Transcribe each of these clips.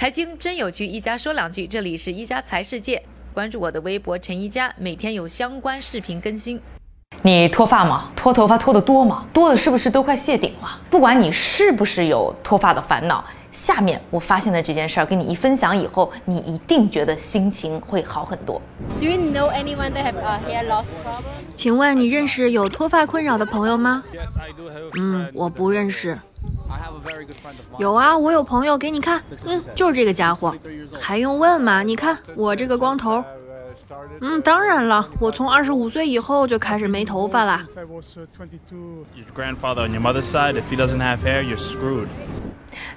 财经真有趣，一家说两句。这里是一家财世界，关注我的微博陈一家，每天有相关视频更新。你脱发吗？脱头发脱得多吗？多的是不是都快谢顶了？不管你是不是有脱发的烦恼，下面我发现的这件事儿跟你一分享以后，你一定觉得心情会好很多。Do you know anyone that have a hair loss problem? 请问你认识有脱发困扰的朋友吗？嗯，我不认识。有啊，我有朋友，给你看，嗯，就是这个家伙，还用问吗？你看我这个光头，嗯，当然了，我从二十五岁以后就开始没头发啦。I was uh, 22. Your grandfather on your mother's side, if he doesn't have hair, you're screwed.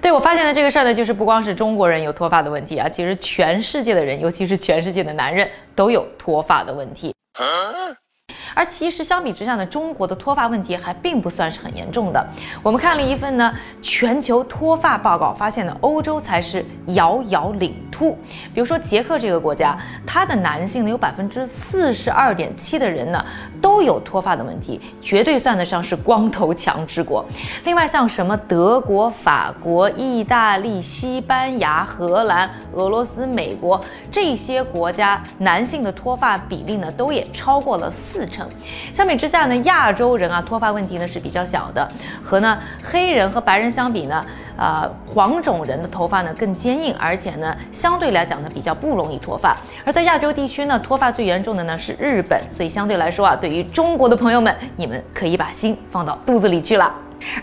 对我发现的这个事儿呢，就是不光是中国人有脱发的问题啊，其实全世界的人，尤其是全世界的男人都有脱发的问题。而其实相比之下呢，中国的脱发问题还并不算是很严重的。我们看了一份呢全球脱发报告，发现呢欧洲才是遥遥领突。比如说捷克这个国家，它的男性呢有百分之四十二点七的人呢都有脱发的问题，绝对算得上是光头强之国。另外像什么德国、法国、意大利、西班牙、荷兰、俄罗斯、美国这些国家，男性的脱发比例呢都也超过了四成。相比之下呢，亚洲人啊脱发问题呢是比较小的，和呢黑人和白人相比呢，呃黄种人的头发呢更坚硬，而且呢相对来讲呢比较不容易脱发。而在亚洲地区呢，脱发最严重的呢是日本，所以相对来说啊，对于中国的朋友们，你们可以把心放到肚子里去了。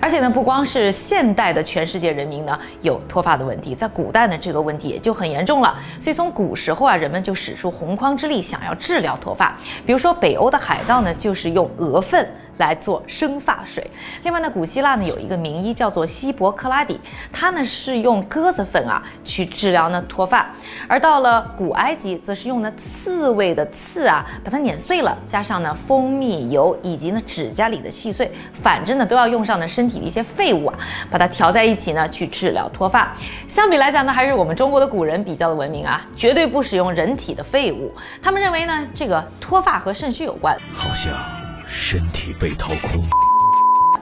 而且呢，不光是现代的全世界人民呢有脱发的问题，在古代呢这个问题也就很严重了。所以从古时候啊，人们就使出洪荒之力，想要治疗脱发。比如说北欧的海盗呢，就是用鹅粪。来做生发水。另外呢，古希腊呢有一个名医叫做希伯克拉底，他呢是用鸽子粪啊去治疗呢脱发。而到了古埃及，则是用呢刺猬的刺啊把它碾碎了，加上呢蜂蜜油以及呢指甲里的细碎，反正呢都要用上呢身体的一些废物啊，把它调在一起呢去治疗脱发。相比来讲呢，还是我们中国的古人比较的文明啊，绝对不使用人体的废物。他们认为呢，这个脱发和肾虚有关。好像身体被掏空。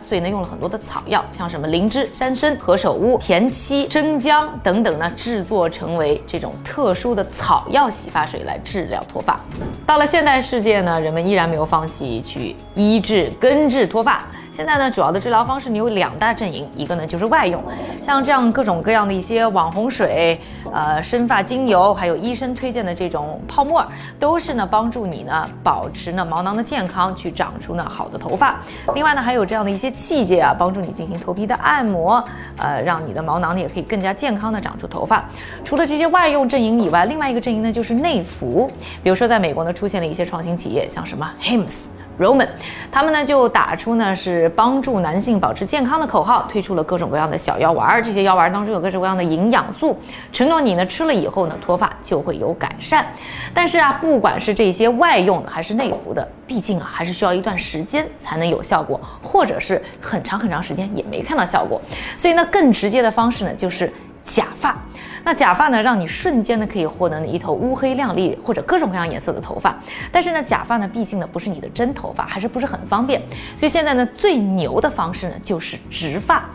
所以呢，用了很多的草药，像什么灵芝、山参、何首乌、田七、生姜等等呢，制作成为这种特殊的草药洗发水来治疗脱发。到了现代世界呢，人们依然没有放弃去医治、根治脱发。现在呢，主要的治疗方式你有两大阵营，一个呢就是外用，像这样各种各样的一些网红水、呃生发精油，还有医生推荐的这种泡沫，都是呢帮助你呢保持呢毛囊的健康，去长出呢好的头发。另外呢，还有这样的一些器械啊，帮助你进行头皮的按摩，呃，让你的毛囊呢也可以更加健康的长出头发。除了这些外用阵营以外，另外一个阵营呢就是内服，比如说在美国呢出现了一些创新企业，像什么 Hims。Roman，他们呢就打出呢是帮助男性保持健康的口号，推出了各种各样的小药丸儿，这些药丸当中有各种各样的营养素，承诺你呢吃了以后呢脱发就会有改善。但是啊，不管是这些外用的还是内服的，毕竟啊还是需要一段时间才能有效果，或者是很长很长时间也没看到效果。所以呢，更直接的方式呢就是假发。那假发呢，让你瞬间呢可以获得你一头乌黑亮丽或者各种各样颜色的头发。但是呢，假发呢毕竟呢不是你的真头发，还是不是很方便。所以现在呢最牛的方式呢就是植发。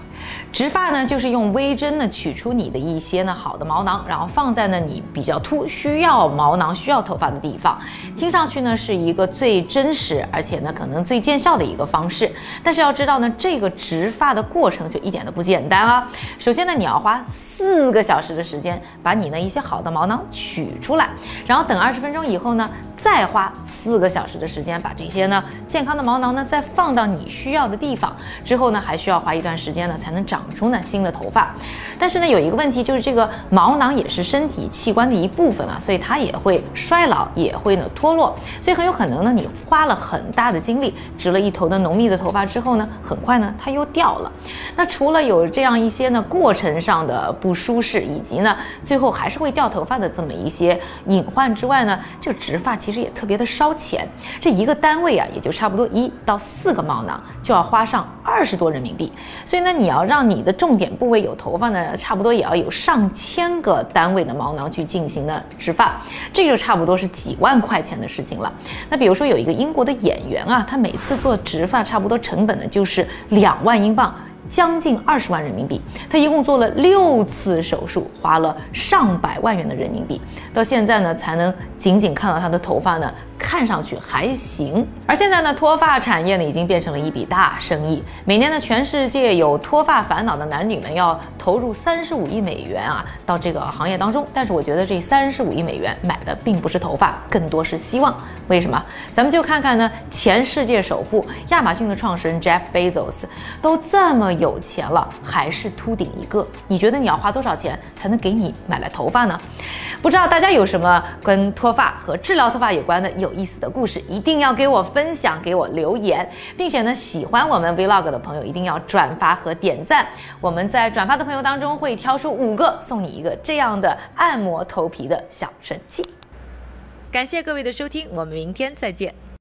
植发呢，就是用微针呢取出你的一些呢好的毛囊，然后放在呢你比较秃、需要毛囊、需要头发的地方。听上去呢是一个最真实，而且呢可能最见效的一个方式。但是要知道呢，这个植发的过程就一点都不简单啊。首先呢，你要花四个小时的时间把你呢一些好的毛囊取出来，然后等二十分钟以后呢，再花四个小时的时间把这些呢健康的毛囊呢再放到你需要的地方。之后呢，还需要花一段时间呢才能长出呢新的头发。但是呢，有一个问题就是这个毛囊也是身体器官的一部分啊，所以它也会衰老，也会呢脱落。所以很有可能呢，你花了很大的精力植了一头的浓密的头发之后呢，很快呢它又掉了。那除了有这样一些呢过程上的不舒适，以及呢最后还是会掉头发的这么一些隐患之外呢，这个植发其实也特别的烧钱。这一个单位啊，也就差不多一到四个毛囊就要花上二十多人民币。所以呢，你要让你的重点部位有头发呢，差不多也要有上千个单位的毛囊去进行呢植发，这就差不多是几万块钱的事情了。那比如说有一个英国的演员啊，他每次做植发差不多成本呢就是两万英镑。将近二十万人民币。他一共做了六次手术，花了上百万元的人民币，到现在呢才能仅仅看到他的头发呢。看上去还行，而现在呢，脱发产业呢已经变成了一笔大生意。每年呢，全世界有脱发烦恼的男女们要投入三十五亿美元啊到这个行业当中。但是我觉得这三十五亿美元买的并不是头发，更多是希望。为什么？咱们就看看呢，前世界首富亚马逊的创始人 Jeff Bezos 都这么有钱了，还是秃顶一个。你觉得你要花多少钱才能给你买来头发呢？不知道大家有什么跟脱发和治疗脱发有关的有有？意思的故事一定要给我分享，给我留言，并且呢，喜欢我们 Vlog 的朋友一定要转发和点赞。我们在转发的朋友当中会挑出五个，送你一个这样的按摩头皮的小神器。感谢各位的收听，我们明天再见。